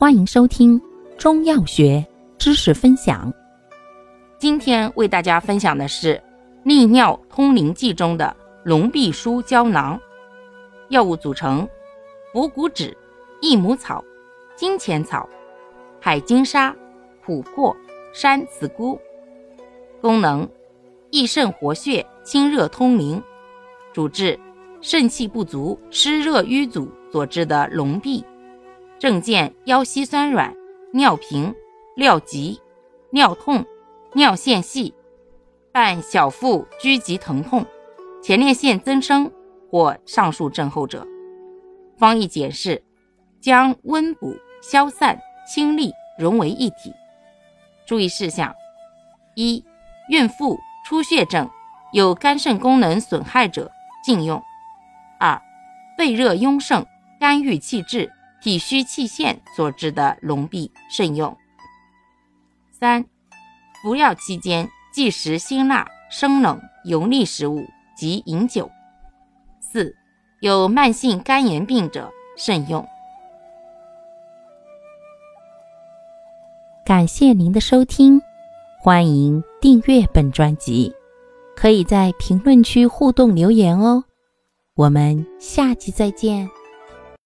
欢迎收听中药学知识分享。今天为大家分享的是利尿通淋剂中的龙必舒胶囊。药物组成：补骨脂、益母草、金钱草、海金沙、琥珀、山子菇。功能：益肾活血、清热通淋。主治：肾气不足、湿热瘀阻所致的龙闭。症见腰膝酸软、尿频、尿急、尿痛、尿线细，伴小腹拘急疼痛、前列腺增生或上述症候者。方义解释：将温补、消散、清利融为一体。注意事项：一、孕妇、出血症、有肝肾功能损害者禁用；二、肺热壅盛、肝郁气滞、体虚气陷所致的龙闭慎用。三、服药期间忌食辛辣、生冷、油腻食物及饮酒。四、有慢性肝炎病者慎用。感谢您的收听，欢迎订阅本专辑，可以在评论区互动留言哦。我们下期再见。